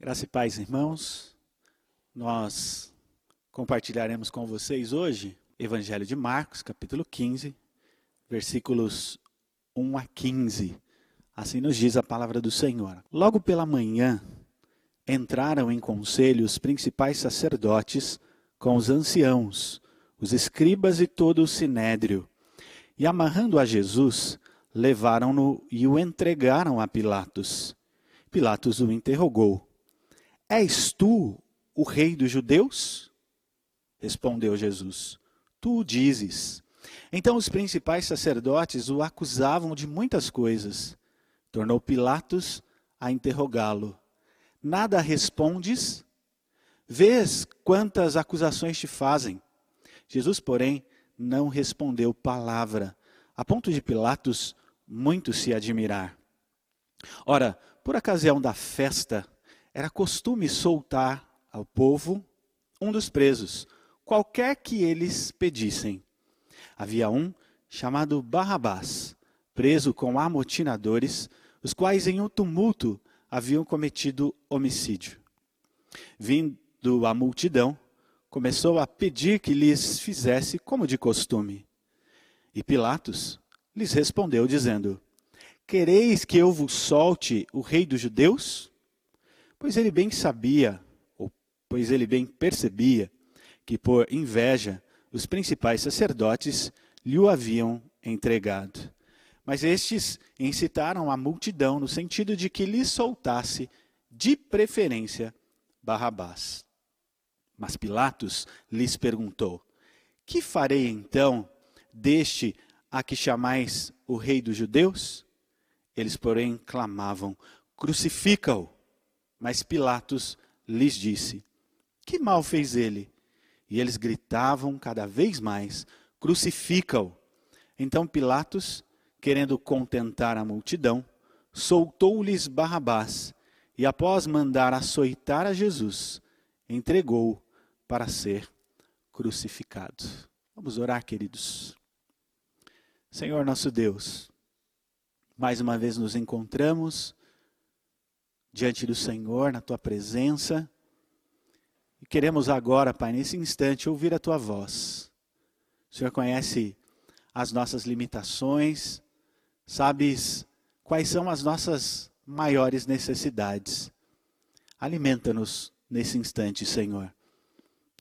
Graça e paz, irmãos. Nós compartilharemos com vocês hoje Evangelho de Marcos, capítulo 15, versículos 1 a 15. Assim nos diz a palavra do Senhor. Logo pela manhã, entraram em conselho os principais sacerdotes com os anciãos, os escribas e todo o sinédrio. E amarrando a Jesus, levaram-no e o entregaram a Pilatos. Pilatos o interrogou És tu o rei dos judeus? Respondeu Jesus: Tu o dizes. Então os principais sacerdotes o acusavam de muitas coisas. Tornou Pilatos a interrogá-lo: Nada respondes? Vês quantas acusações te fazem. Jesus, porém, não respondeu palavra, a ponto de Pilatos muito se admirar. Ora, por ocasião da festa, era costume soltar ao povo um dos presos, qualquer que eles pedissem. Havia um chamado Barrabás, preso com amotinadores, os quais em um tumulto haviam cometido homicídio. Vindo a multidão, começou a pedir que lhes fizesse como de costume. E Pilatos lhes respondeu, dizendo: Quereis que eu vos solte o rei dos judeus? Pois ele bem sabia, ou pois ele bem percebia, que por inveja os principais sacerdotes lhe o haviam entregado. Mas estes incitaram a multidão no sentido de que lhe soltasse, de preferência, Barrabás. Mas Pilatos lhes perguntou: Que farei então deste a que chamais o rei dos judeus? Eles, porém, clamavam: Crucifica-o. Mas Pilatos lhes disse: Que mal fez ele? E eles gritavam cada vez mais: Crucifica-o. Então Pilatos, querendo contentar a multidão, soltou-lhes Barrabás e, após mandar açoitar a Jesus, entregou-o para ser crucificado. Vamos orar, queridos. Senhor nosso Deus, mais uma vez nos encontramos diante do Senhor, na tua presença. E queremos agora, Pai, nesse instante, ouvir a tua voz. O Senhor conhece as nossas limitações, sabes quais são as nossas maiores necessidades. Alimenta-nos nesse instante, Senhor.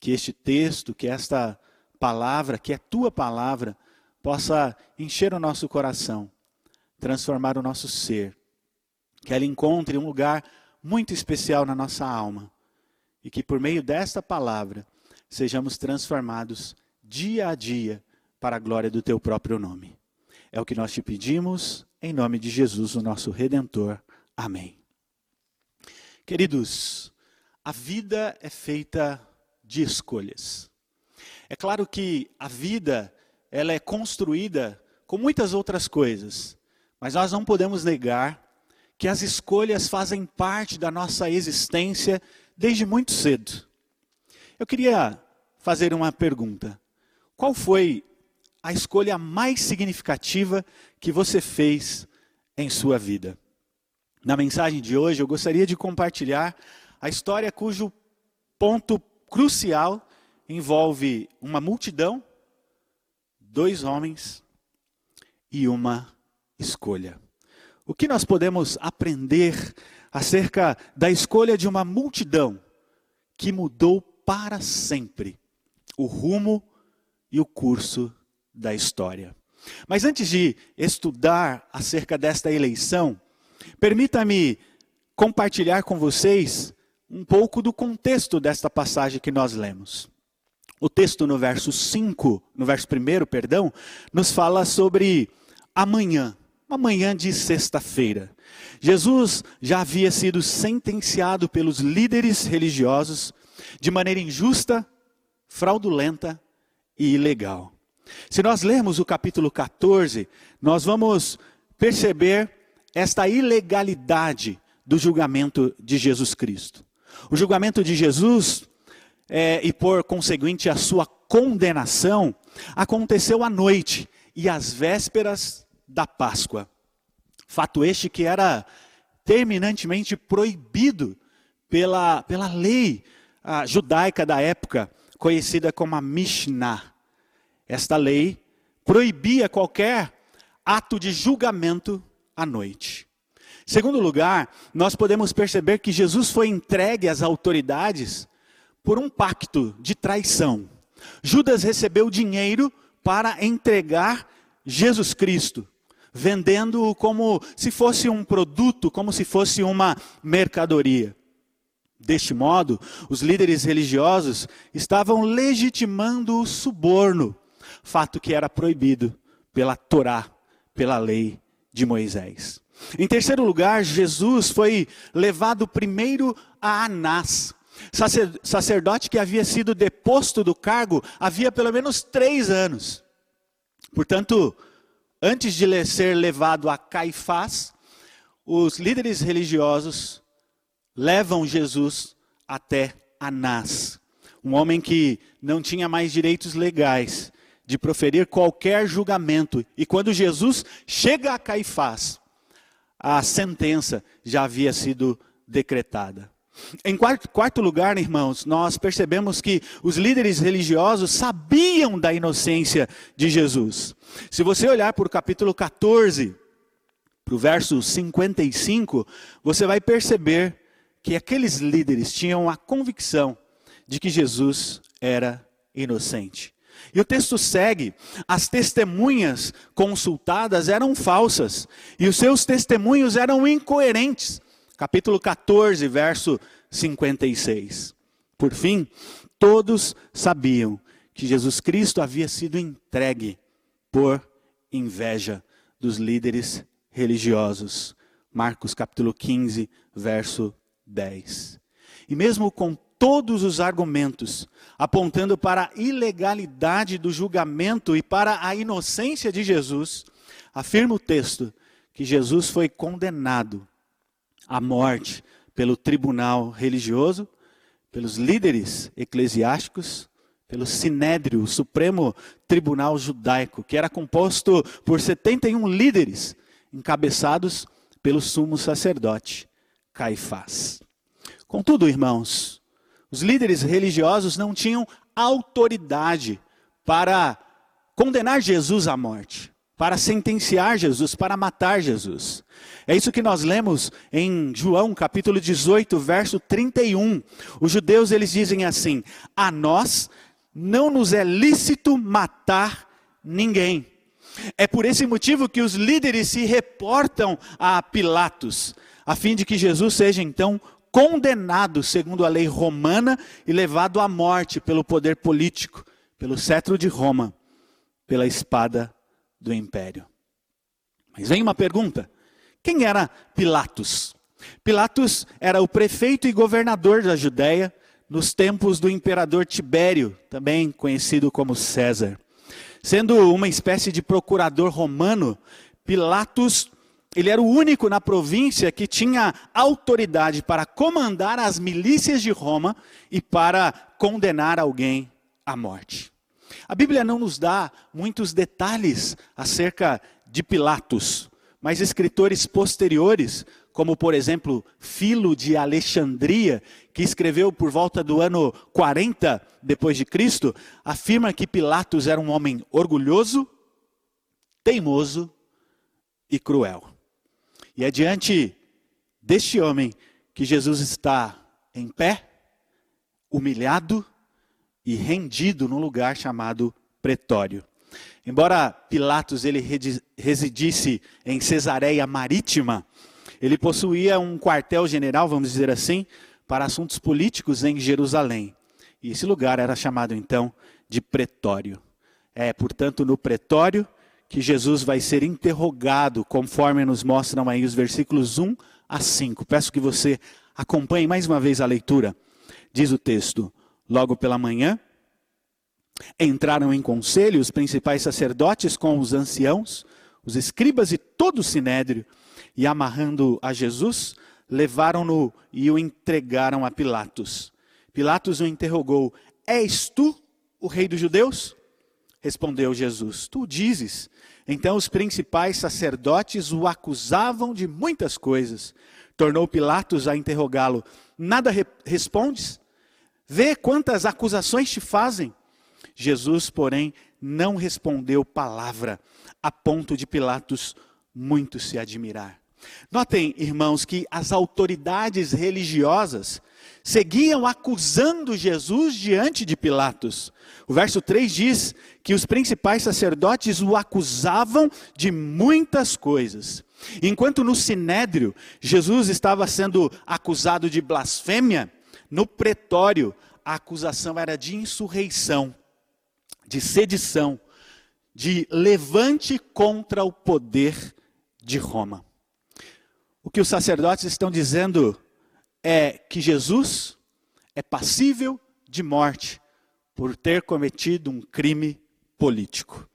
Que este texto, que esta palavra, que é tua palavra, possa encher o nosso coração, transformar o nosso ser que ela encontre um lugar muito especial na nossa alma e que por meio desta palavra sejamos transformados dia a dia para a glória do teu próprio nome. É o que nós te pedimos em nome de Jesus, o nosso redentor. Amém. Queridos, a vida é feita de escolhas. É claro que a vida ela é construída com muitas outras coisas, mas nós não podemos negar que as escolhas fazem parte da nossa existência desde muito cedo. Eu queria fazer uma pergunta. Qual foi a escolha mais significativa que você fez em sua vida? Na mensagem de hoje, eu gostaria de compartilhar a história cujo ponto crucial envolve uma multidão, dois homens e uma escolha. O que nós podemos aprender acerca da escolha de uma multidão que mudou para sempre o rumo e o curso da história? Mas antes de estudar acerca desta eleição, permita-me compartilhar com vocês um pouco do contexto desta passagem que nós lemos. O texto no verso 5, no verso 1, perdão, nos fala sobre amanhã uma manhã de sexta-feira. Jesus já havia sido sentenciado pelos líderes religiosos de maneira injusta, fraudulenta e ilegal. Se nós lermos o capítulo 14, nós vamos perceber esta ilegalidade do julgamento de Jesus Cristo. O julgamento de Jesus, é, e por conseguinte a sua condenação, aconteceu à noite e às vésperas da Páscoa. Fato este que era terminantemente proibido pela, pela lei judaica da época, conhecida como a Mishnah. Esta lei proibia qualquer ato de julgamento à noite. Segundo lugar, nós podemos perceber que Jesus foi entregue às autoridades por um pacto de traição. Judas recebeu dinheiro para entregar Jesus Cristo, vendendo-o como se fosse um produto, como se fosse uma mercadoria. Deste modo, os líderes religiosos estavam legitimando o suborno, fato que era proibido pela Torá, pela lei de Moisés. Em terceiro lugar, Jesus foi levado primeiro a Anás, sacerdote que havia sido deposto do cargo havia pelo menos três anos. Portanto, antes de ser levado a Caifás, os líderes religiosos levam Jesus até Anás, um homem que não tinha mais direitos legais de proferir qualquer julgamento. E quando Jesus chega a Caifás, a sentença já havia sido decretada. Em quarto, quarto, lugar, irmãos, nós percebemos que os líderes religiosos sabiam da inocência de Jesus. Se você olhar para o capítulo 14, para o verso 55, você vai perceber que aqueles líderes tinham a convicção de que Jesus era inocente. E o texto segue: as testemunhas consultadas eram falsas e os seus testemunhos eram incoerentes. Capítulo 14, verso 56. Por fim, todos sabiam que Jesus Cristo havia sido entregue por inveja dos líderes religiosos. Marcos capítulo 15, verso 10. E mesmo com todos os argumentos apontando para a ilegalidade do julgamento e para a inocência de Jesus, afirma o texto que Jesus foi condenado à morte pelo tribunal religioso, pelos líderes eclesiásticos, pelo Sinédrio, o Supremo Tribunal Judaico, que era composto por 71 líderes, encabeçados pelo sumo sacerdote Caifás. Contudo, irmãos, os líderes religiosos não tinham autoridade para condenar Jesus à morte, para sentenciar Jesus, para matar Jesus. É isso que nós lemos em João capítulo 18, verso 31. Os judeus eles dizem assim: "A nós não nos é lícito matar ninguém". É por esse motivo que os líderes se reportam a Pilatos, a fim de que Jesus seja então condenado segundo a lei romana e levado à morte pelo poder político, pelo cetro de Roma, pela espada do império. Mas vem uma pergunta: quem era Pilatos? Pilatos era o prefeito e governador da Judéia nos tempos do imperador Tibério, também conhecido como César. Sendo uma espécie de procurador romano, Pilatos ele era o único na província que tinha autoridade para comandar as milícias de Roma e para condenar alguém à morte. A Bíblia não nos dá muitos detalhes acerca de Pilatos, mas escritores posteriores, como por exemplo Filo de Alexandria, que escreveu por volta do ano 40 depois de Cristo, afirma que Pilatos era um homem orgulhoso, teimoso e cruel. E é diante deste homem que Jesus está em pé, humilhado e rendido num lugar chamado pretório. Embora Pilatos ele residisse em Cesareia Marítima, ele possuía um quartel-general, vamos dizer assim, para assuntos políticos em Jerusalém. E esse lugar era chamado então de pretório. É, portanto, no pretório que Jesus vai ser interrogado, conforme nos mostram aí os versículos 1 a 5. Peço que você acompanhe mais uma vez a leitura. Diz o texto: Logo pela manhã, entraram em conselho os principais sacerdotes com os anciãos, os escribas e todo o sinédrio, e amarrando a Jesus, levaram-no e o entregaram a Pilatos. Pilatos o interrogou: És tu o rei dos judeus? Respondeu Jesus: Tu dizes. Então os principais sacerdotes o acusavam de muitas coisas. Tornou Pilatos a interrogá-lo: Nada re respondes? Vê quantas acusações te fazem. Jesus, porém, não respondeu palavra, a ponto de Pilatos muito se admirar. Notem, irmãos, que as autoridades religiosas seguiam acusando Jesus diante de Pilatos. O verso 3 diz que os principais sacerdotes o acusavam de muitas coisas. Enquanto no sinédrio Jesus estava sendo acusado de blasfêmia, no pretório a acusação era de insurreição, de sedição, de levante contra o poder de Roma. O que os sacerdotes estão dizendo é que Jesus é passível de morte por ter cometido um crime político.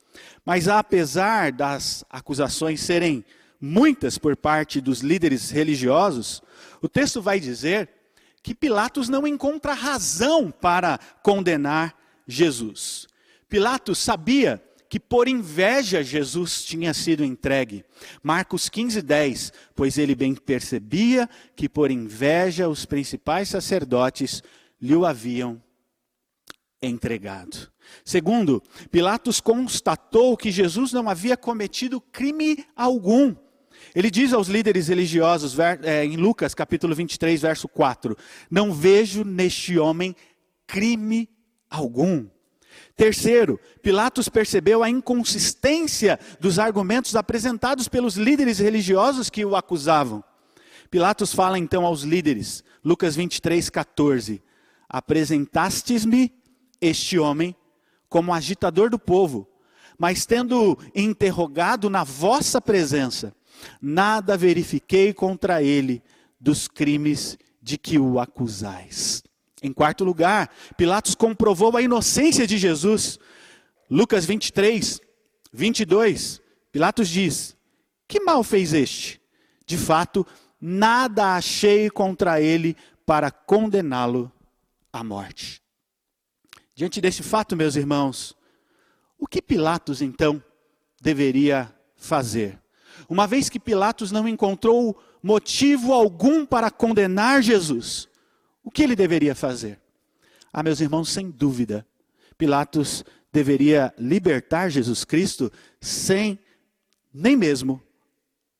Mas apesar das acusações serem muitas por parte dos líderes religiosos, o texto vai dizer que Pilatos não encontra razão para condenar Jesus. Pilatos sabia que por inveja Jesus tinha sido entregue. Marcos 15, 10. Pois ele bem percebia que por inveja os principais sacerdotes lhe o haviam entregado. Segundo, Pilatos constatou que Jesus não havia cometido crime algum. Ele diz aos líderes religiosos, é, em Lucas capítulo 23, verso 4: Não vejo neste homem crime algum. Terceiro, Pilatos percebeu a inconsistência dos argumentos apresentados pelos líderes religiosos que o acusavam. Pilatos fala então aos líderes, Lucas 23, 14: Apresentastes-me este homem como agitador do povo, mas tendo interrogado na vossa presença, nada verifiquei contra ele dos crimes de que o acusais. Em quarto lugar, Pilatos comprovou a inocência de Jesus. Lucas 23, 22. Pilatos diz: Que mal fez este? De fato, nada achei contra ele para condená-lo à morte. Diante deste fato, meus irmãos, o que Pilatos então deveria fazer? Uma vez que Pilatos não encontrou motivo algum para condenar Jesus, o que ele deveria fazer? Ah, meus irmãos, sem dúvida, Pilatos deveria libertar Jesus Cristo sem nem mesmo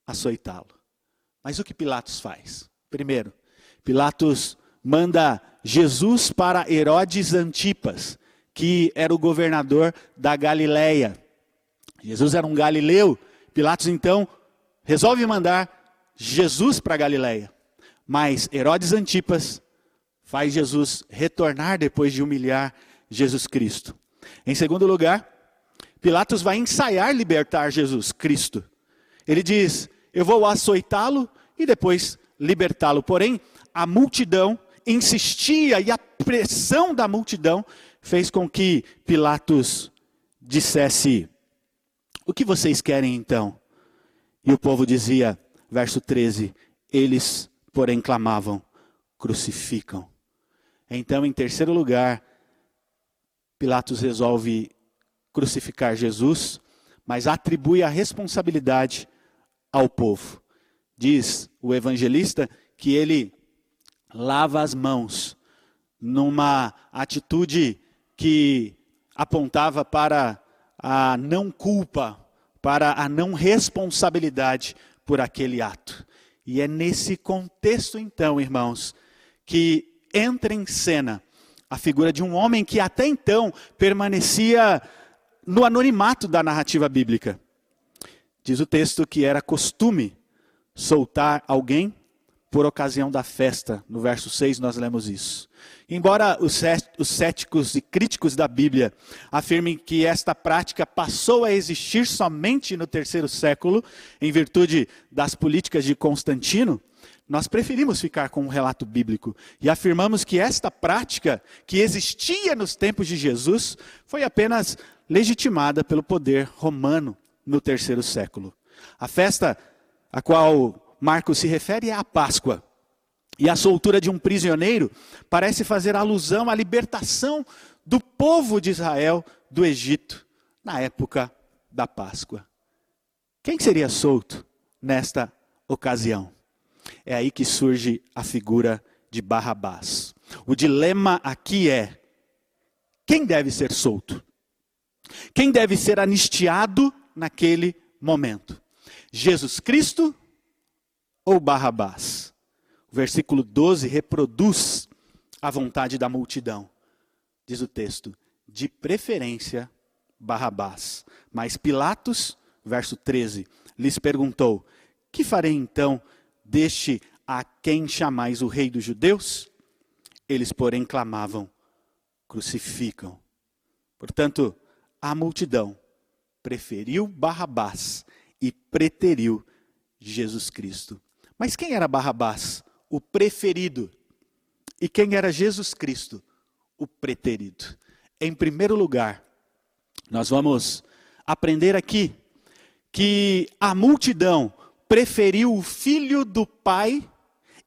açoitá-lo. Mas o que Pilatos faz? Primeiro, Pilatos manda Jesus para Herodes Antipas, que era o governador da Galileia. Jesus era um galileu. Pilatos então resolve mandar Jesus para Galileia. Mas Herodes Antipas faz Jesus retornar depois de humilhar Jesus Cristo. Em segundo lugar, Pilatos vai ensaiar libertar Jesus Cristo. Ele diz: Eu vou açoitá-lo e depois libertá-lo. Porém, a multidão insistia e a pressão da multidão fez com que Pilatos dissesse: O que vocês querem então? E o povo dizia, verso 13: Eles, porém, clamavam: Crucificam. Então, em terceiro lugar, Pilatos resolve crucificar Jesus, mas atribui a responsabilidade ao povo. Diz o evangelista que ele lava as mãos numa atitude que apontava para a não culpa, para a não responsabilidade por aquele ato. E é nesse contexto, então, irmãos, que entra em cena a figura de um homem que até então permanecia no anonimato da narrativa bíblica. Diz o texto que era costume soltar alguém por ocasião da festa. No verso 6 nós lemos isso. Embora os céticos e críticos da Bíblia afirmem que esta prática passou a existir somente no terceiro século, em virtude das políticas de Constantino, nós preferimos ficar com um relato bíblico e afirmamos que esta prática, que existia nos tempos de Jesus, foi apenas legitimada pelo poder romano no terceiro século. A festa a qual Marcos se refere é a Páscoa. E a soltura de um prisioneiro parece fazer alusão à libertação do povo de Israel do Egito na época da Páscoa. Quem seria solto nesta ocasião? É aí que surge a figura de Barrabás. O dilema aqui é: quem deve ser solto? Quem deve ser anistiado naquele momento? Jesus Cristo ou Barrabás? O versículo 12 reproduz a vontade da multidão. Diz o texto: de preferência Barrabás. Mas Pilatos, verso 13, lhes perguntou: Que farei então deste a quem chamais o rei dos judeus? Eles, porém, clamavam: Crucificam. Portanto, a multidão preferiu Barrabás e preteriu Jesus Cristo. Mas quem era Barrabás? O preferido. E quem era Jesus Cristo? O preterido. Em primeiro lugar, nós vamos aprender aqui que a multidão preferiu o filho do Pai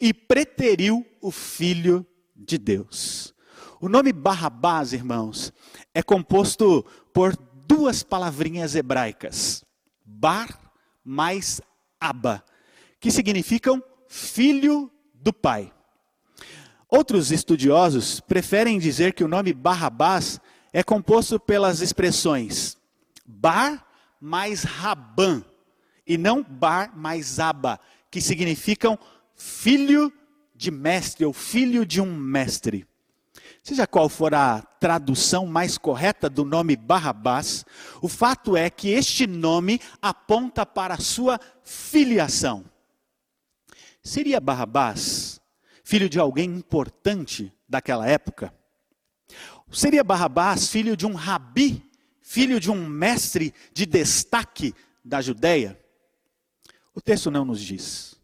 e preteriu o filho de Deus. O nome Barrabás, irmãos, é composto por duas palavrinhas hebraicas, Bar mais Abba, que significam filho do Pai. Outros estudiosos preferem dizer que o nome Barrabás é composto pelas expressões Bar mais Rabã, e não Bar mais Aba, que significam filho de mestre ou filho de um mestre. Seja qual for a tradução mais correta do nome Barrabás, o fato é que este nome aponta para a sua filiação. Seria Barrabás filho de alguém importante daquela época? Seria Barrabás filho de um rabi, filho de um mestre de destaque da Judéia? O texto não nos diz.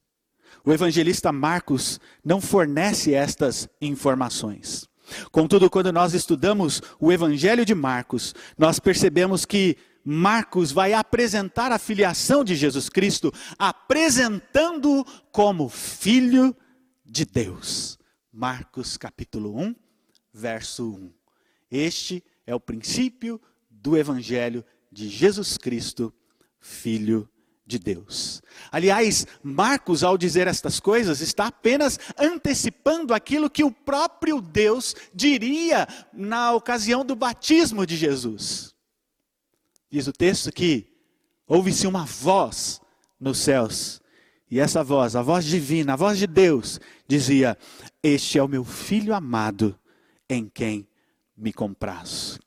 O evangelista Marcos não fornece estas informações. Contudo, quando nós estudamos o Evangelho de Marcos, nós percebemos que Marcos vai apresentar a filiação de Jesus Cristo, apresentando-o como filho de Deus. Marcos capítulo 1, verso 1. Este é o princípio do Evangelho de Jesus Cristo, filho de Deus. Aliás, Marcos, ao dizer estas coisas, está apenas antecipando aquilo que o próprio Deus diria na ocasião do batismo de Jesus. Diz o texto que houve-se uma voz nos céus, e essa voz, a voz divina, a voz de Deus, dizia: Este é o meu filho amado, em quem me compraz.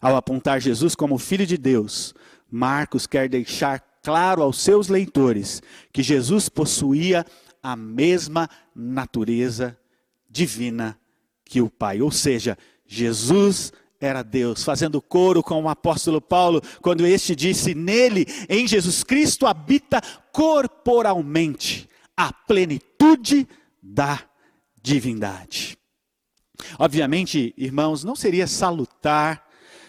Ao apontar Jesus como filho de Deus, Marcos quer deixar claro aos seus leitores que Jesus possuía a mesma natureza divina que o Pai. Ou seja, Jesus era Deus, fazendo coro com o apóstolo Paulo, quando este disse: Nele, em Jesus Cristo, habita corporalmente a plenitude da divindade. Obviamente, irmãos, não seria salutar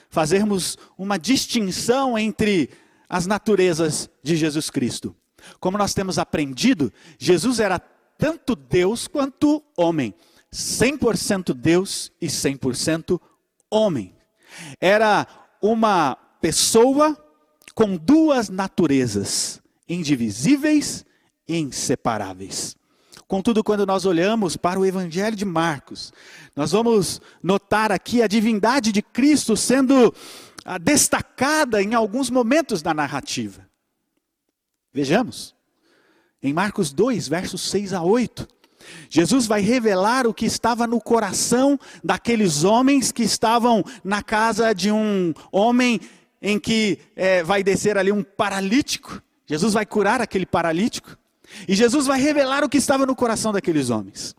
fazermos uma distinção entre as naturezas de Jesus Cristo. Como nós temos aprendido, Jesus era tanto Deus quanto homem, 100% Deus e 100% homem. Era uma pessoa com duas naturezas, indivisíveis e inseparáveis. Contudo, quando nós olhamos para o Evangelho de Marcos, nós vamos notar aqui a divindade de Cristo sendo destacada em alguns momentos da narrativa. Vejamos. Em Marcos 2, versos 6 a 8. Jesus vai revelar o que estava no coração daqueles homens que estavam na casa de um homem em que é, vai descer ali um paralítico. Jesus vai curar aquele paralítico. E Jesus vai revelar o que estava no coração daqueles homens.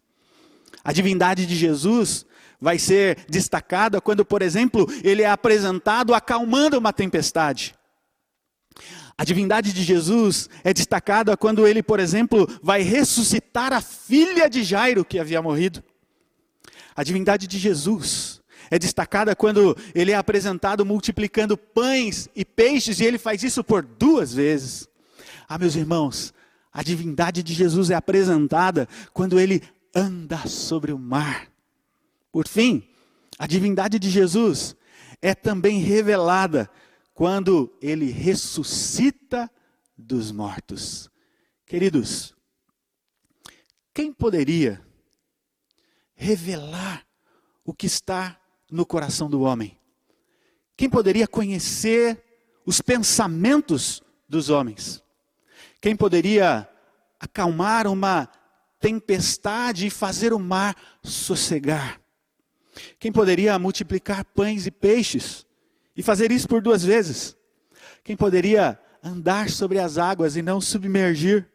A divindade de Jesus vai ser destacada quando, por exemplo, ele é apresentado acalmando uma tempestade. A divindade de Jesus é destacada quando ele, por exemplo, vai ressuscitar a filha de Jairo que havia morrido. A divindade de Jesus é destacada quando ele é apresentado multiplicando pães e peixes e ele faz isso por duas vezes. Ah, meus irmãos, a divindade de Jesus é apresentada quando ele anda sobre o mar. Por fim, a divindade de Jesus é também revelada quando ele ressuscita dos mortos. Queridos, Quem poderia revelar o que está no coração do homem? Quem poderia conhecer os pensamentos dos homens? Quem poderia acalmar uma tempestade e fazer o mar sossegar? Quem poderia multiplicar pães e peixes e fazer isso por duas vezes? Quem poderia andar sobre as águas e não submergir?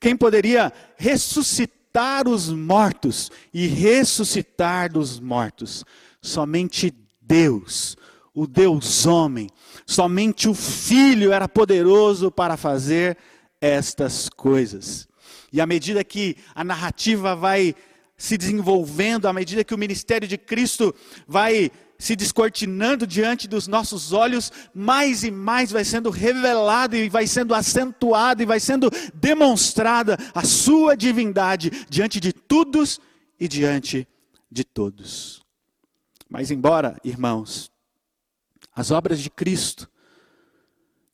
Quem poderia ressuscitar os mortos e ressuscitar dos mortos? Somente Deus, o Deus homem, somente o Filho era poderoso para fazer estas coisas. E à medida que a narrativa vai se desenvolvendo, à medida que o ministério de Cristo vai se descortinando diante dos nossos olhos, mais e mais vai sendo revelado e vai sendo acentuado e vai sendo demonstrada a sua divindade diante de todos e diante de todos. Mas embora, irmãos, as obras de Cristo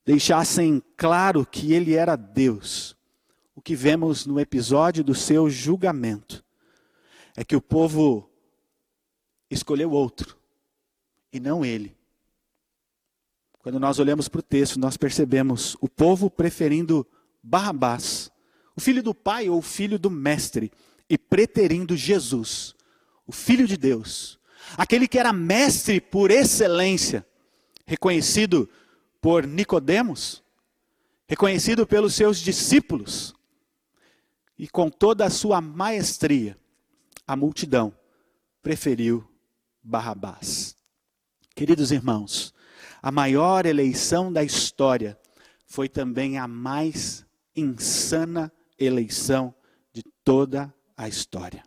deixassem claro que ele era Deus, o que vemos no episódio do seu julgamento é que o povo escolheu outro e não ele. Quando nós olhamos para o texto, nós percebemos o povo preferindo Barrabás, o filho do pai ou o filho do mestre, e preterindo Jesus, o filho de Deus, aquele que era mestre por excelência, reconhecido por Nicodemos, reconhecido pelos seus discípulos, e com toda a sua maestria, a multidão preferiu Barrabás. Queridos irmãos, a maior eleição da história foi também a mais insana eleição de toda a história.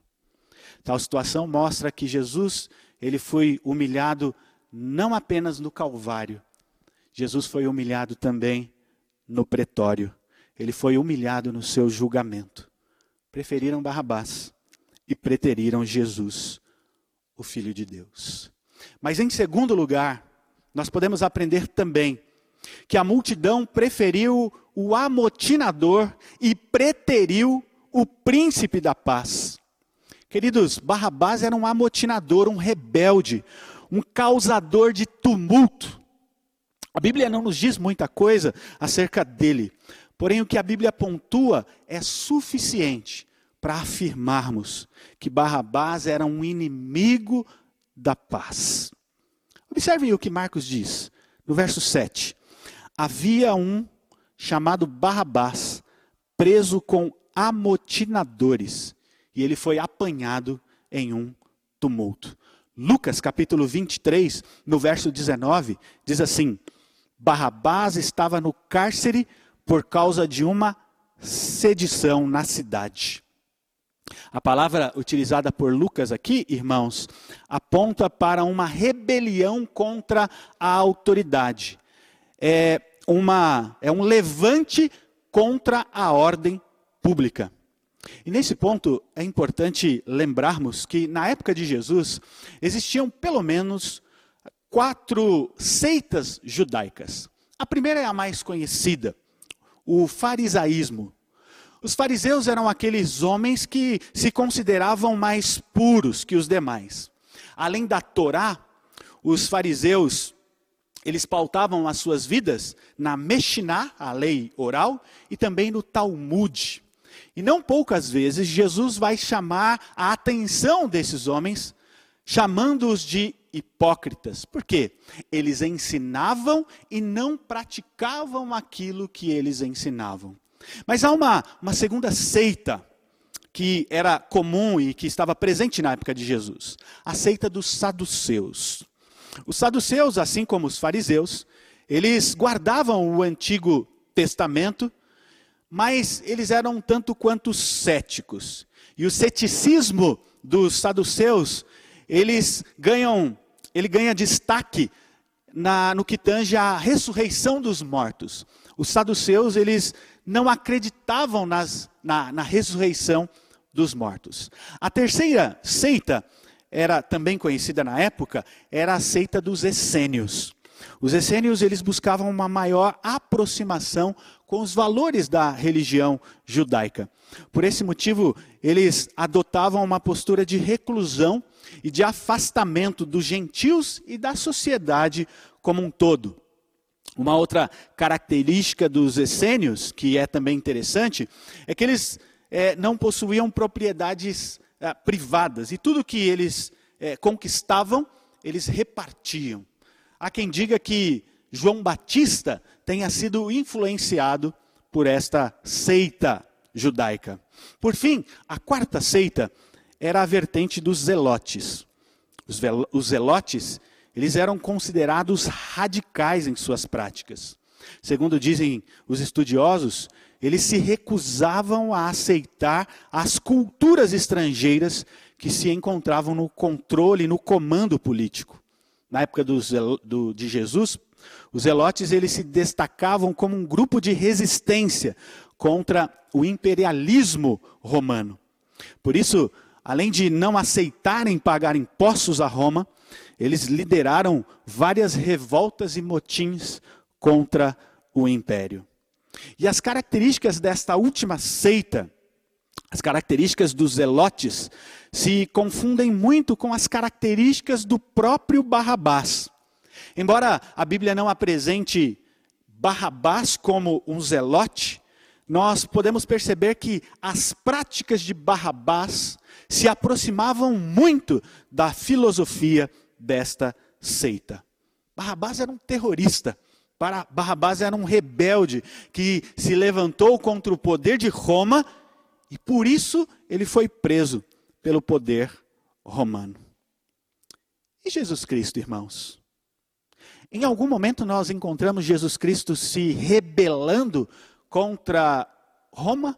Tal situação mostra que Jesus, ele foi humilhado não apenas no Calvário, Jesus foi humilhado também no pretório. Ele foi humilhado no seu julgamento. Preferiram Barrabás e preteriram Jesus, o Filho de Deus. Mas em segundo lugar, nós podemos aprender também que a multidão preferiu o amotinador e preteriu o príncipe da paz. Queridos, Barrabás era um amotinador, um rebelde, um causador de tumulto. A Bíblia não nos diz muita coisa acerca dele, porém o que a Bíblia pontua é suficiente para afirmarmos que Barrabás era um inimigo da paz. Observem o que Marcos diz, no verso 7. Havia um chamado Barrabás, preso com amotinadores, e ele foi apanhado em um tumulto. Lucas capítulo 23, no verso 19, diz assim: Barrabás estava no cárcere por causa de uma sedição na cidade. A palavra utilizada por Lucas aqui, irmãos, aponta para uma rebelião contra a autoridade. É, uma, é um levante contra a ordem pública. E nesse ponto é importante lembrarmos que na época de Jesus existiam pelo menos quatro seitas judaicas. A primeira é a mais conhecida, o farisaísmo. Os fariseus eram aqueles homens que se consideravam mais puros que os demais. Além da Torá, os fariseus eles pautavam as suas vidas na Meshiná, a lei oral, e também no Talmud. E não poucas vezes Jesus vai chamar a atenção desses homens, chamando-os de hipócritas. Por quê? Eles ensinavam e não praticavam aquilo que eles ensinavam. Mas há uma, uma segunda seita que era comum e que estava presente na época de Jesus, a seita dos saduceus. Os saduceus, assim como os fariseus, eles guardavam o Antigo Testamento, mas eles eram tanto quanto céticos. E o ceticismo dos saduceus, eles ganham, ele ganha destaque na, no que tange a ressurreição dos mortos. Os saduceus, eles não acreditavam nas, na, na ressurreição dos mortos. A terceira seita, era também conhecida na época, era a seita dos essênios. Os essênios eles buscavam uma maior aproximação com os valores da religião judaica. Por esse motivo, eles adotavam uma postura de reclusão e de afastamento dos gentios e da sociedade como um todo. Uma outra característica dos essênios, que é também interessante, é que eles é, não possuíam propriedades é, privadas e tudo que eles é, conquistavam, eles repartiam. Há quem diga que João Batista tenha sido influenciado por esta seita judaica. Por fim, a quarta seita era a vertente dos zelotes. Os zelotes eles eram considerados radicais em suas práticas. Segundo dizem os estudiosos, eles se recusavam a aceitar as culturas estrangeiras que se encontravam no controle, no comando político. Na época do, do, de Jesus, os zelotes eles se destacavam como um grupo de resistência contra o imperialismo romano. Por isso, além de não aceitarem pagar impostos a Roma, eles lideraram várias revoltas e motins contra o império. E as características desta última seita, as características dos zelotes, se confundem muito com as características do próprio Barrabás. Embora a Bíblia não apresente Barrabás como um zelote, nós podemos perceber que as práticas de Barrabás se aproximavam muito da filosofia desta seita. Barrabás era um terrorista. Barrabás era um rebelde que se levantou contra o poder de Roma e por isso ele foi preso pelo poder romano. E Jesus Cristo, irmãos? Em algum momento nós encontramos Jesus Cristo se rebelando contra Roma?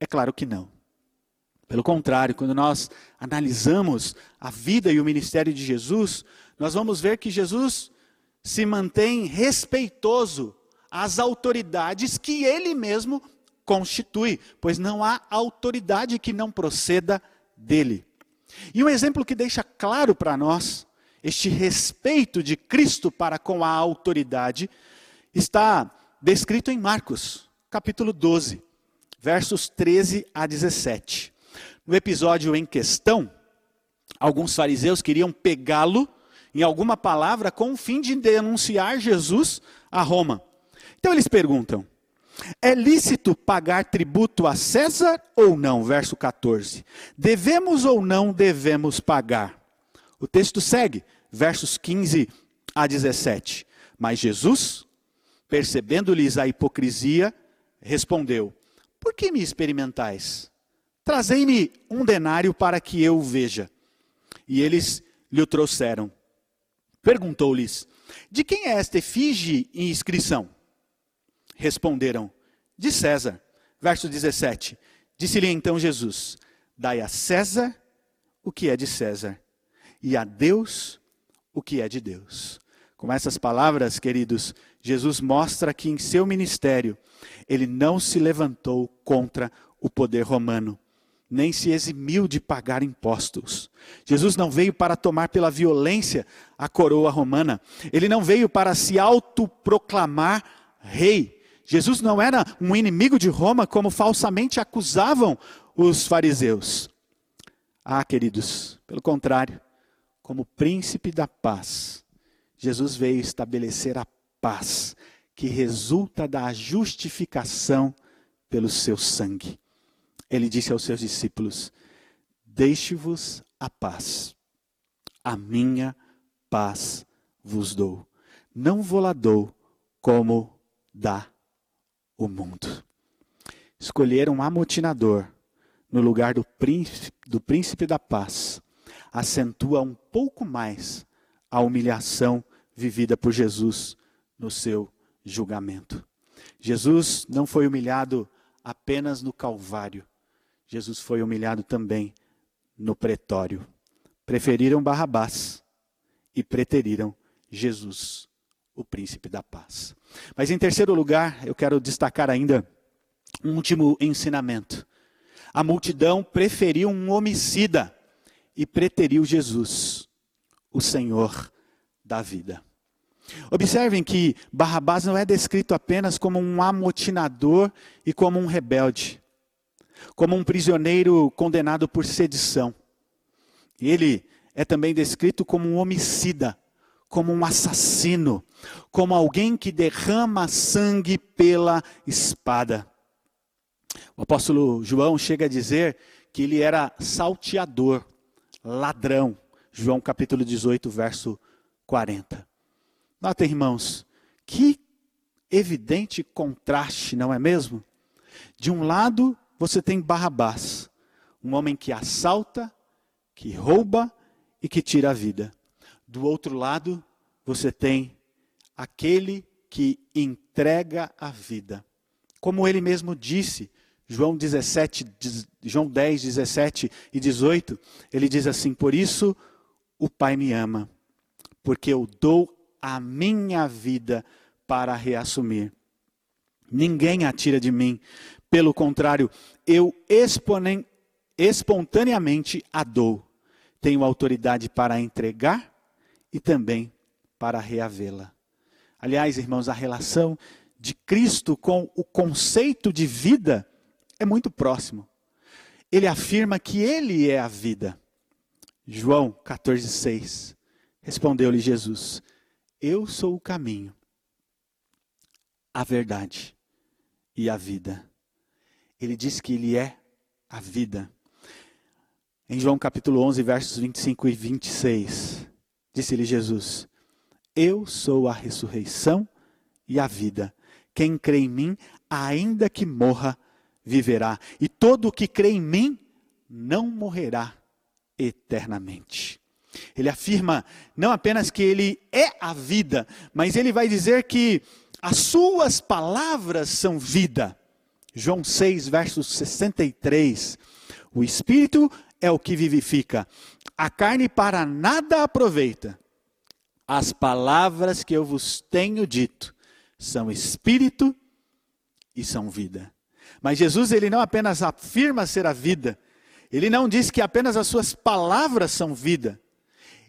É claro que não. Pelo contrário, quando nós analisamos a vida e o ministério de Jesus, nós vamos ver que Jesus se mantém respeitoso às autoridades que ele mesmo constitui, pois não há autoridade que não proceda dele. E um exemplo que deixa claro para nós este respeito de Cristo para com a autoridade está descrito em Marcos, capítulo 12, versos 13 a 17. No episódio em questão, alguns fariseus queriam pegá-lo em alguma palavra com o fim de denunciar Jesus a Roma. Então eles perguntam: é lícito pagar tributo a César ou não? Verso 14. Devemos ou não devemos pagar? O texto segue, versos 15 a 17. Mas Jesus, percebendo-lhes a hipocrisia, respondeu: Por que me experimentais? Trazei-me um denário para que eu o veja. E eles lhe o trouxeram. Perguntou-lhes: De quem é esta efígie e inscrição? Responderam: De César. Verso 17. Disse-lhe então Jesus: Dai a César o que é de César, e a Deus o que é de Deus. Com essas palavras, queridos, Jesus mostra que em seu ministério ele não se levantou contra o poder romano, nem se eximiu de pagar impostos. Jesus não veio para tomar pela violência a coroa romana. Ele não veio para se autoproclamar rei. Jesus não era um inimigo de Roma, como falsamente acusavam os fariseus. Ah, queridos, pelo contrário, como príncipe da paz, Jesus veio estabelecer a paz que resulta da justificação pelo seu sangue ele disse aos seus discípulos: Deixe-vos a paz, a minha paz vos dou. Não vou lá dou como dá o mundo. Escolheram um amotinador no lugar do príncipe, do príncipe da paz, acentua um pouco mais a humilhação vivida por Jesus no seu julgamento. Jesus não foi humilhado apenas no Calvário, Jesus foi humilhado também no pretório. Preferiram Barrabás e preteriram Jesus, o príncipe da paz. Mas em terceiro lugar, eu quero destacar ainda um último ensinamento. A multidão preferiu um homicida e preteriu Jesus, o Senhor da vida. Observem que Barrabás não é descrito apenas como um amotinador e como um rebelde, como um prisioneiro condenado por sedição. Ele é também descrito como um homicida, como um assassino, como alguém que derrama sangue pela espada. O apóstolo João chega a dizer que ele era salteador, ladrão. João capítulo 18, verso 40. Notem, irmãos, que evidente contraste, não é mesmo? De um lado, você tem Barrabás, um homem que assalta, que rouba e que tira a vida. Do outro lado, você tem aquele que entrega a vida. Como ele mesmo disse, João 17, João 10, 17 e 18, ele diz assim: Por isso o Pai me ama, porque eu dou a minha vida para reassumir. Ninguém a tira de mim, pelo contrário, eu espontaneamente a dou. Tenho autoridade para entregar e também para reavê-la. Aliás, irmãos, a relação de Cristo com o conceito de vida é muito próximo. Ele afirma que ele é a vida. João 14,6. Respondeu-lhe Jesus: Eu sou o caminho, a verdade e a vida. Ele diz que ele é a vida. Em João capítulo 11, versos 25 e 26, disse-lhe Jesus: Eu sou a ressurreição e a vida. Quem crê em mim, ainda que morra, viverá, e todo o que crê em mim não morrerá eternamente. Ele afirma não apenas que ele é a vida, mas ele vai dizer que as suas palavras são vida. João 6, verso 63. O espírito é o que vivifica, a carne para nada aproveita. As palavras que eu vos tenho dito são espírito e são vida. Mas Jesus, ele não apenas afirma ser a vida, ele não diz que apenas as suas palavras são vida.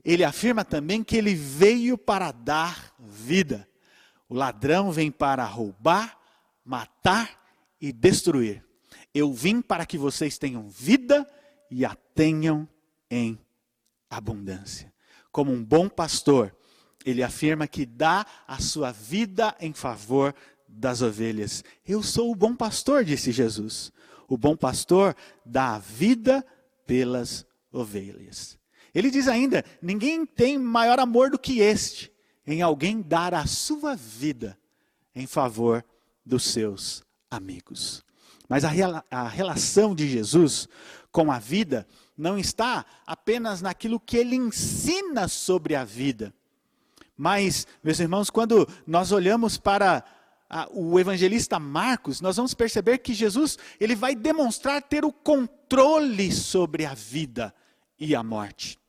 Ele afirma também que ele veio para dar vida. O ladrão vem para roubar, matar e destruir. Eu vim para que vocês tenham vida e a tenham em abundância. Como um bom pastor, ele afirma que dá a sua vida em favor das ovelhas. Eu sou o bom pastor, disse Jesus. O bom pastor dá a vida pelas ovelhas. Ele diz ainda: ninguém tem maior amor do que este, em alguém dar a sua vida em favor dos seus amigos. Mas a, a relação de Jesus com a vida não está apenas naquilo que ele ensina sobre a vida. Mas, meus irmãos, quando nós olhamos para o evangelista Marcos, nós vamos perceber que Jesus ele vai demonstrar ter o controle sobre a vida e a morte.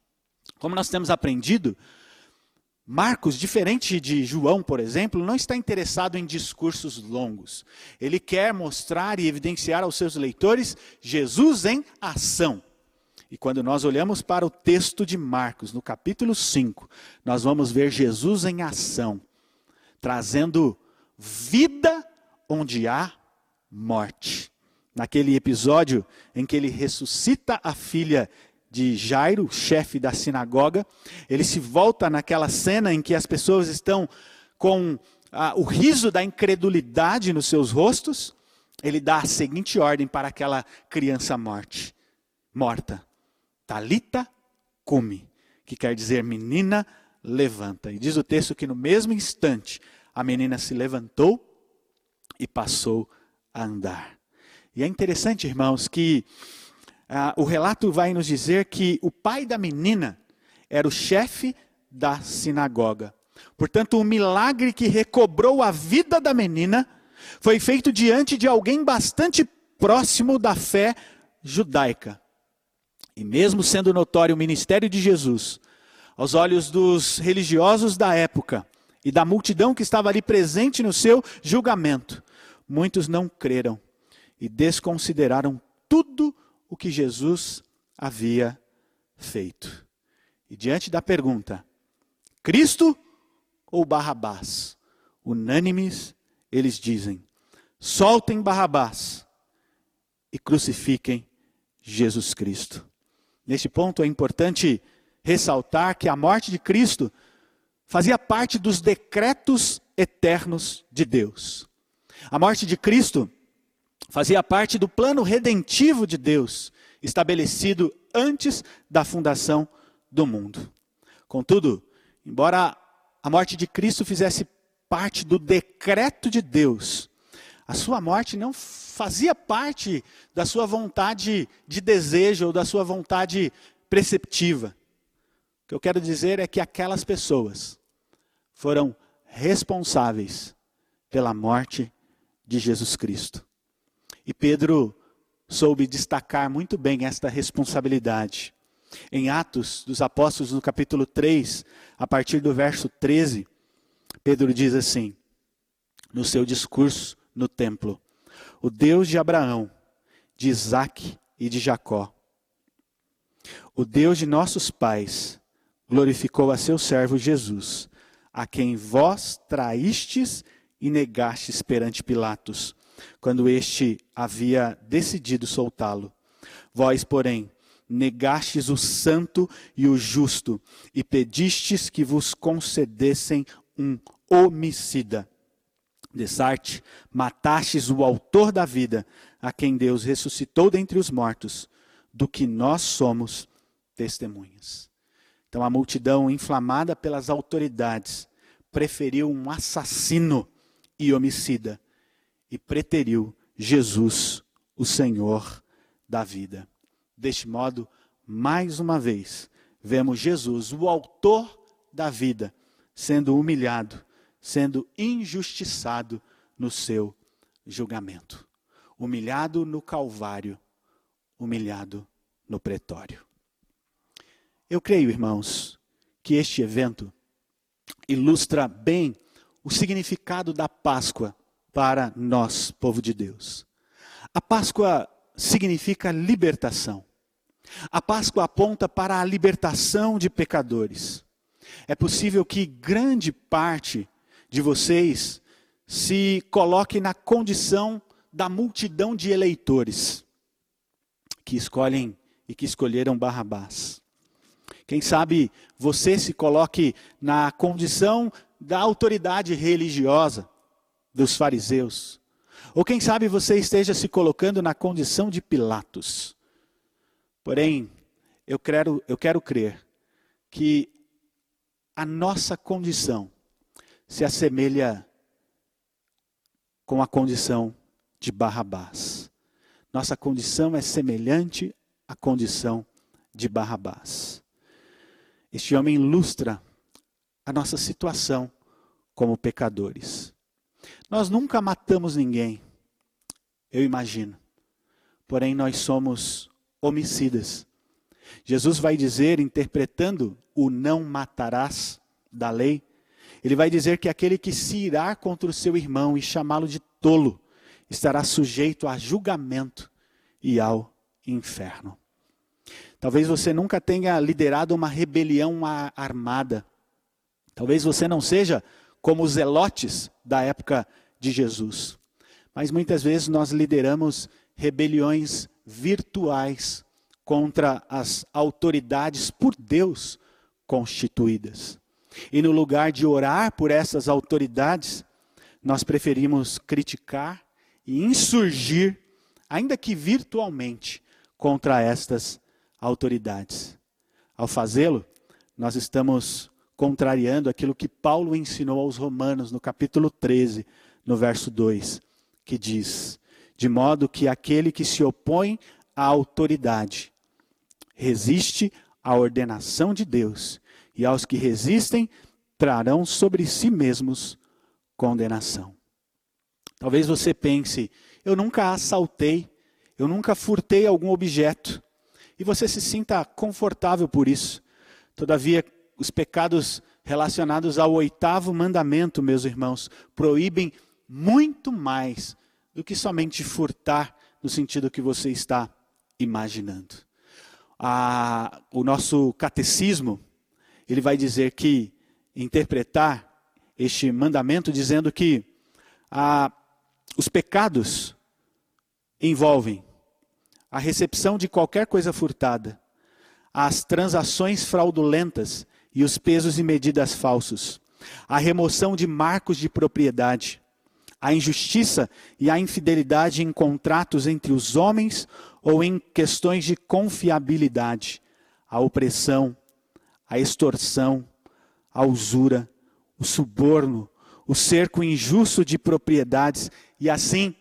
Como nós temos aprendido, Marcos, diferente de João, por exemplo, não está interessado em discursos longos. Ele quer mostrar e evidenciar aos seus leitores Jesus em ação. E quando nós olhamos para o texto de Marcos, no capítulo 5, nós vamos ver Jesus em ação, trazendo vida onde há morte. Naquele episódio em que ele ressuscita a filha de Jairo, chefe da sinagoga, ele se volta naquela cena em que as pessoas estão com ah, o riso da incredulidade nos seus rostos, ele dá a seguinte ordem para aquela criança morte, morta: Talita come, que quer dizer menina levanta. E diz o texto que no mesmo instante a menina se levantou e passou a andar. E é interessante, irmãos, que ah, o relato vai nos dizer que o pai da menina era o chefe da sinagoga. Portanto, o milagre que recobrou a vida da menina foi feito diante de alguém bastante próximo da fé judaica. E mesmo sendo notório o ministério de Jesus, aos olhos dos religiosos da época, e da multidão que estava ali presente no seu julgamento, muitos não creram e desconsideraram tudo o que Jesus havia feito. E diante da pergunta, Cristo ou Barrabás? Unânimes, eles dizem: soltem Barrabás e crucifiquem Jesus Cristo. Neste ponto é importante ressaltar que a morte de Cristo fazia parte dos decretos eternos de Deus. A morte de Cristo fazia parte do plano redentivo de Deus, estabelecido antes da fundação do mundo. Contudo, embora a morte de Cristo fizesse parte do decreto de Deus, a sua morte não fazia parte da sua vontade de desejo ou da sua vontade preceptiva. O que eu quero dizer é que aquelas pessoas foram responsáveis pela morte de Jesus Cristo. E Pedro soube destacar muito bem esta responsabilidade. Em Atos dos Apóstolos, no capítulo 3, a partir do verso 13, Pedro diz assim, no seu discurso no templo: O Deus de Abraão, de Isaac e de Jacó, o Deus de nossos pais, glorificou a seu servo Jesus, a quem vós traístes e negastes perante Pilatos, quando este havia decidido soltá-lo. Vós, porém, negastes o santo e o justo, e pedistes que vos concedessem um homicida. Dessarte, matastes o autor da vida, a quem Deus ressuscitou dentre os mortos, do que nós somos testemunhas. Então a multidão, inflamada pelas autoridades, preferiu um assassino e homicida e preteriu Jesus, o Senhor da vida. Deste modo, mais uma vez, vemos Jesus, o autor da vida, sendo humilhado, sendo injustiçado no seu julgamento. Humilhado no Calvário, humilhado no pretório. Eu creio, irmãos, que este evento ilustra bem o significado da Páscoa para nós, povo de Deus. A Páscoa significa libertação. A Páscoa aponta para a libertação de pecadores. É possível que grande parte de vocês se coloque na condição da multidão de eleitores que escolhem e que escolheram Barrabás. Quem sabe você se coloque na condição da autoridade religiosa dos fariseus. Ou quem sabe você esteja se colocando na condição de Pilatos. Porém, eu quero, eu quero crer que a nossa condição se assemelha com a condição de Barrabás. Nossa condição é semelhante à condição de Barrabás. Este homem ilustra a nossa situação como pecadores. Nós nunca matamos ninguém, eu imagino. Porém, nós somos homicidas. Jesus vai dizer, interpretando o não matarás da lei, ele vai dizer que aquele que se irá contra o seu irmão e chamá-lo de tolo estará sujeito a julgamento e ao inferno. Talvez você nunca tenha liderado uma rebelião armada. Talvez você não seja como os zelotes da época de Jesus. Mas muitas vezes nós lideramos rebeliões virtuais contra as autoridades por Deus constituídas. E no lugar de orar por essas autoridades, nós preferimos criticar e insurgir, ainda que virtualmente, contra estas autoridades. Ao fazê-lo, nós estamos contrariando aquilo que Paulo ensinou aos Romanos no capítulo 13, no verso 2, que diz: De modo que aquele que se opõe à autoridade resiste à ordenação de Deus, e aos que resistem trarão sobre si mesmos condenação. Talvez você pense: eu nunca assaltei, eu nunca furtei algum objeto, e você se sinta confortável por isso. Todavia, os pecados relacionados ao oitavo mandamento, meus irmãos, proíbem muito mais do que somente furtar no sentido que você está imaginando. O nosso catecismo, ele vai dizer que interpretar este mandamento dizendo que os pecados envolvem a recepção de qualquer coisa furtada, as transações fraudulentas e os pesos e medidas falsos, a remoção de marcos de propriedade, a injustiça e a infidelidade em contratos entre os homens ou em questões de confiabilidade, a opressão, a extorsão, a usura, o suborno, o cerco injusto de propriedades. E assim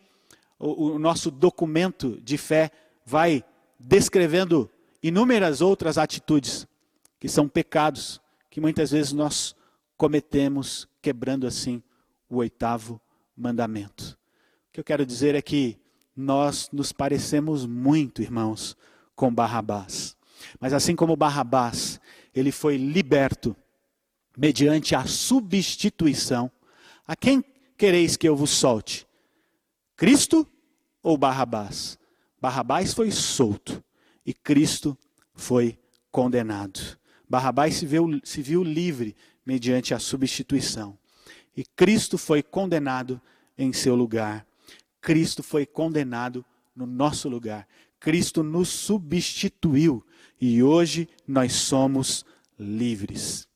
o, o nosso documento de fé vai descrevendo inúmeras outras atitudes que são pecados que muitas vezes nós cometemos, quebrando assim o oitavo mandamento. O que eu quero dizer é que nós nos parecemos muito, irmãos, com Barrabás. Mas assim como Barrabás, ele foi liberto mediante a substituição. A quem quereis que eu vos solte? Cristo ou Barrabás? Barrabás foi solto e Cristo foi condenado. Barrabás se viu, se viu livre mediante a substituição. E Cristo foi condenado em seu lugar. Cristo foi condenado no nosso lugar. Cristo nos substituiu e hoje nós somos livres.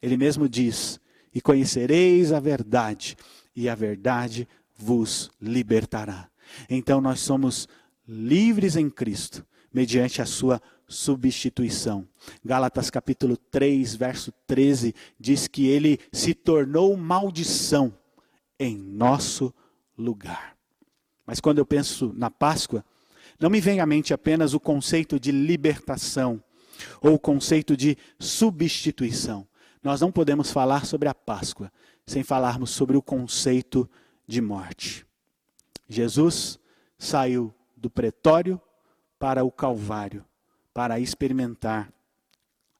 Ele mesmo diz: E conhecereis a verdade, e a verdade vos libertará. Então nós somos livres em Cristo, mediante a sua substituição. Gálatas capítulo 3, verso 13 diz que ele se tornou maldição em nosso lugar. Mas quando eu penso na Páscoa, não me vem à mente apenas o conceito de libertação ou o conceito de substituição. Nós não podemos falar sobre a Páscoa sem falarmos sobre o conceito de morte. Jesus saiu do pretório para o Calvário, para experimentar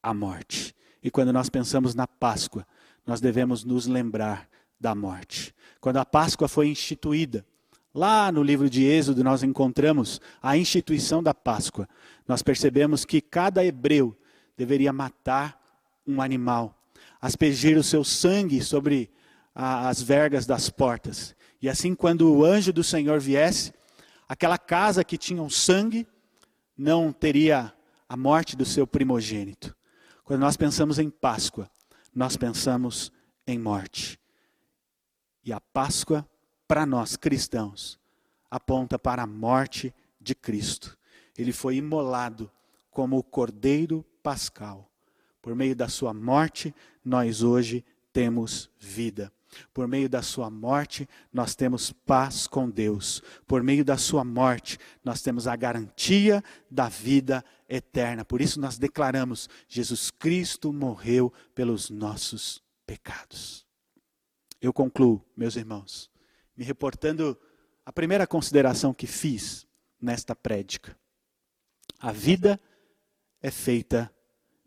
a morte. E quando nós pensamos na Páscoa, nós devemos nos lembrar da morte. Quando a Páscoa foi instituída, lá no livro de Êxodo nós encontramos a instituição da Páscoa. Nós percebemos que cada hebreu deveria matar um animal, aspergir o seu sangue sobre a, as vergas das portas. E assim, quando o anjo do Senhor viesse, aquela casa que tinha um sangue não teria a morte do seu primogênito. Quando nós pensamos em Páscoa, nós pensamos em morte. E a Páscoa, para nós cristãos, aponta para a morte de Cristo. Ele foi imolado como o Cordeiro Pascal. Por meio da sua morte, nós hoje temos vida. Por meio da sua morte, nós temos paz com Deus. Por meio da sua morte, nós temos a garantia da vida eterna. Por isso nós declaramos: Jesus Cristo morreu pelos nossos pecados. Eu concluo, meus irmãos, me reportando a primeira consideração que fiz nesta prédica. A vida é feita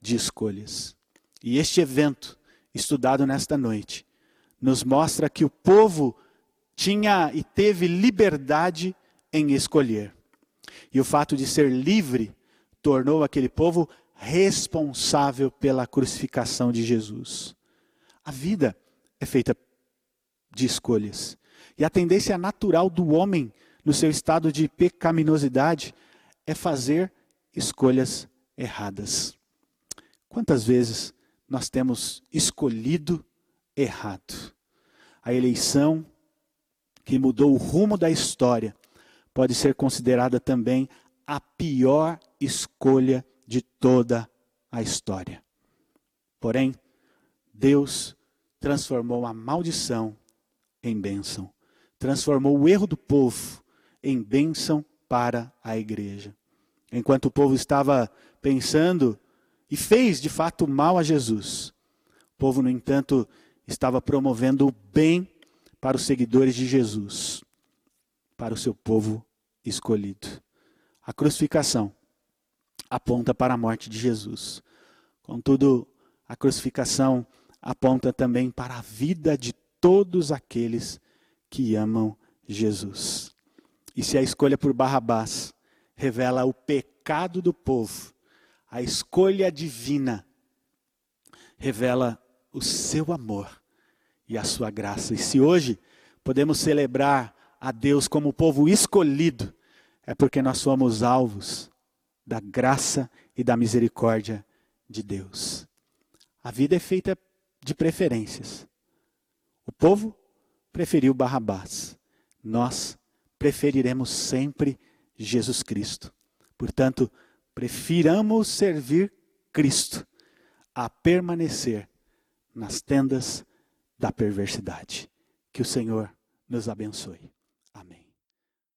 de escolhas. E este evento, estudado nesta noite, nos mostra que o povo tinha e teve liberdade em escolher. E o fato de ser livre tornou aquele povo responsável pela crucificação de Jesus. A vida é feita de escolhas. E a tendência natural do homem, no seu estado de pecaminosidade, é fazer escolhas erradas. Quantas vezes nós temos escolhido errado. A eleição que mudou o rumo da história pode ser considerada também a pior escolha de toda a história. Porém, Deus transformou a maldição em bênção, transformou o erro do povo em bênção para a igreja. Enquanto o povo estava pensando e fez de fato mal a Jesus, o povo, no entanto, estava promovendo o bem para os seguidores de Jesus, para o seu povo escolhido. A crucificação aponta para a morte de Jesus. Contudo, a crucificação aponta também para a vida de todos aqueles que amam Jesus. E se a escolha por Barrabás revela o pecado do povo, a escolha divina revela o seu amor e a sua graça. E se hoje podemos celebrar a Deus como povo escolhido, é porque nós somos alvos da graça e da misericórdia de Deus. A vida é feita de preferências. O povo preferiu Barrabás. Nós preferiremos sempre Jesus Cristo. Portanto, prefiramos servir Cristo a permanecer nas tendas da perversidade. Que o Senhor nos abençoe. Amém.